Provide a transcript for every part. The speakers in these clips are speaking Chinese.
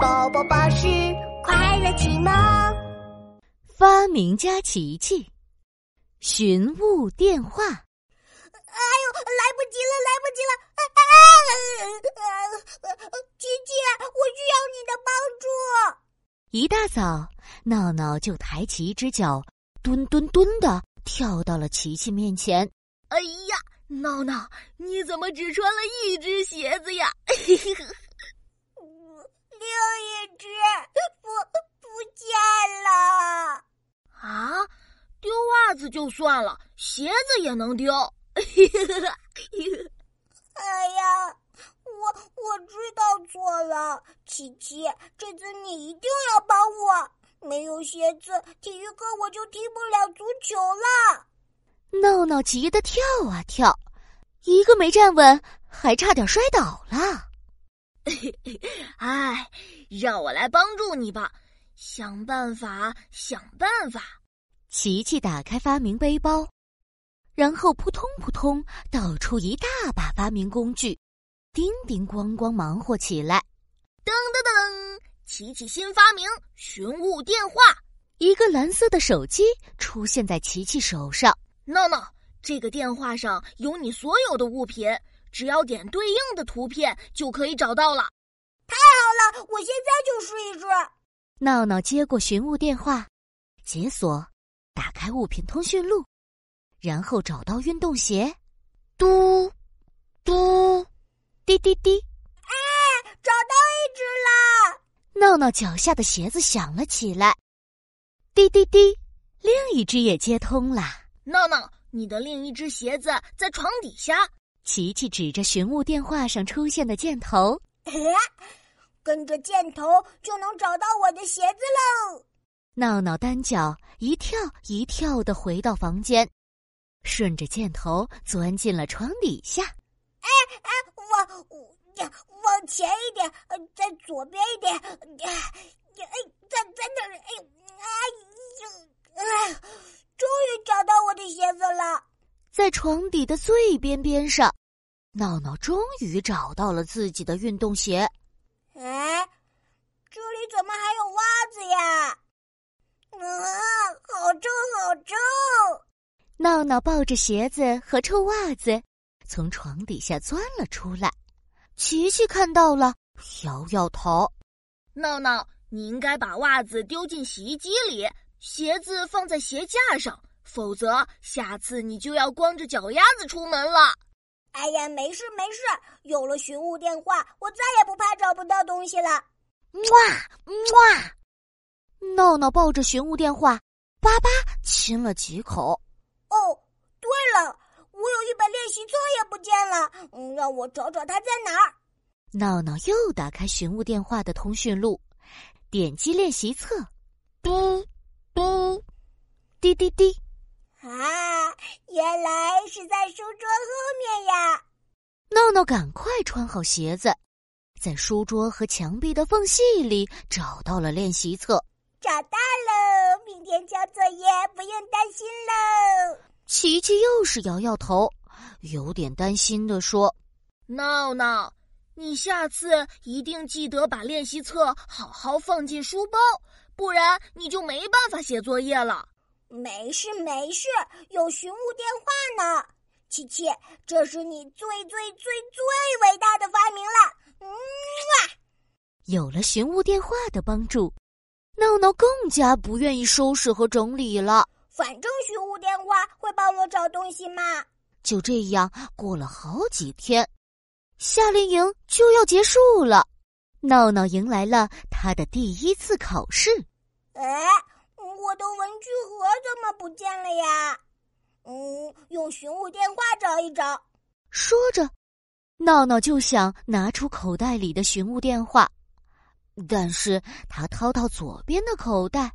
宝宝巴士快乐启蒙。发明家琪琪，寻物电话。哎呦，来不及了，来不及了！啊啊！琪琪，我需要你的帮助。一大早，闹闹就抬起一只脚，蹲蹲蹲的跳到了琪琪面前。哎呀，闹闹，你怎么只穿了一只鞋子呀？另一只不不见了。啊，丢袜子就算了，鞋子也能丢。哎呀，我我知道错了，琪琪，这次你一定要帮我。没有鞋子，体育课我就踢不了足球了。闹闹急得跳啊跳，一个没站稳，还差点摔倒了。哎，让我来帮助你吧，想办法，想办法。琪琪打开发明背包，然后扑通扑通倒出一大把发明工具，叮叮咣咣忙活起来。噔噔噔，琪琪新发明寻物电话，一个蓝色的手机出现在琪琪手上。闹闹，这个电话上有你所有的物品，只要点对应的图片就可以找到了。太好了，我现在就试一试。闹闹接过寻物电话，解锁，打开物品通讯录，然后找到运动鞋，嘟嘟，滴滴滴，哎，找到一只了！闹闹脚下的鞋子响了起来，滴滴滴，另一只也接通了。闹闹，你的另一只鞋子在床底下。琪琪指着寻物电话上出现的箭头，跟着箭头就能找到我的鞋子喽。闹闹单脚一跳一跳的回到房间，顺着箭头钻进了床底下。哎哎，往往前一点，在左边一点，哎哎，在在哪儿？哎哎呦，哎。终于找到我的鞋子了，在床底的最边边上，闹闹终于找到了自己的运动鞋。哎，这里怎么还有袜子呀？啊，好重，好重！闹闹抱着鞋子和臭袜子从床底下钻了出来。琪琪看到了，摇摇头：“闹闹，你应该把袜子丢进洗衣机里。”鞋子放在鞋架上，否则下次你就要光着脚丫子出门了。哎呀，没事没事，有了寻物电话，我再也不怕找不到东西了。哇哇！闹闹抱着寻物电话，叭叭亲了几口。哦，对了，我有一本练习册也不见了，嗯，让我找找它在哪儿。闹闹又打开寻物电话的通讯录，点击练习册，嘟。嘟，滴滴滴！是在书桌后面呀！闹闹，赶快穿好鞋子，在书桌和墙壁的缝隙里找到了练习册。找到喽，明天交作业不用担心喽。琪琪又是摇摇头，有点担心的说：“闹闹，你下次一定记得把练习册好好放进书包。”不然你就没办法写作业了。没事没事，有寻物电话呢。琪琪，这是你最最最最伟大的发明了。嗯啊，有了寻物电话的帮助，闹闹更加不愿意收拾和整理了。反正寻物电话会帮我找东西嘛。就这样过了好几天，夏令营就要结束了。闹闹迎来了他的第一次考试。哎，我的文具盒怎么不见了呀？嗯，用寻物电话找一找。说着，闹闹就想拿出口袋里的寻物电话，但是他掏掏左边的口袋，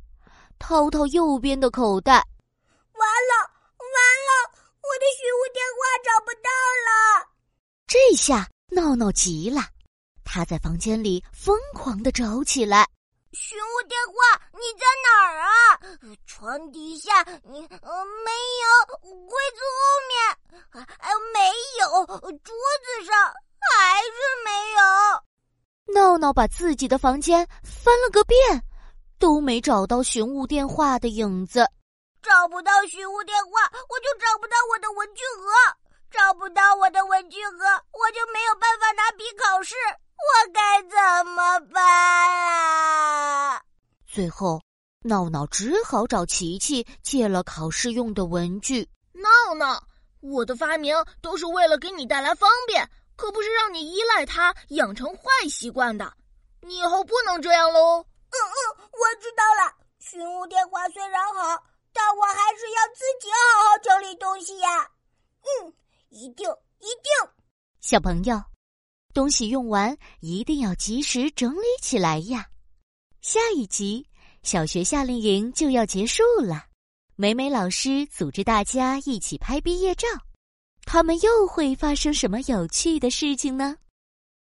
掏掏右边的口袋，完了，完了，我的寻物电话找不到了。这下闹闹急了。他在房间里疯狂的找起来。寻物电话，你在哪儿啊？床底下，你呃没有；柜子后面，还没有；桌子上还是没有。闹闹把自己的房间翻了个遍，都没找到寻物电话的影子。找不到寻物电话，我就找不到我的文具盒；找不到我的文具盒，我就没有办法拿笔考试。我该怎么办啊？最后，闹闹只好找琪琪借了考试用的文具。闹闹，我的发明都是为了给你带来方便，可不是让你依赖它养成坏习惯的。你以后不能这样喽。嗯嗯，我知道了。寻物电话虽然好。但我还是要自己好好整理东西呀。嗯，一定一定。小朋友，东西用完一定要及时整理起来呀。下一集小学夏令营就要结束了，美美老师组织大家一起拍毕业照，他们又会发生什么有趣的事情呢？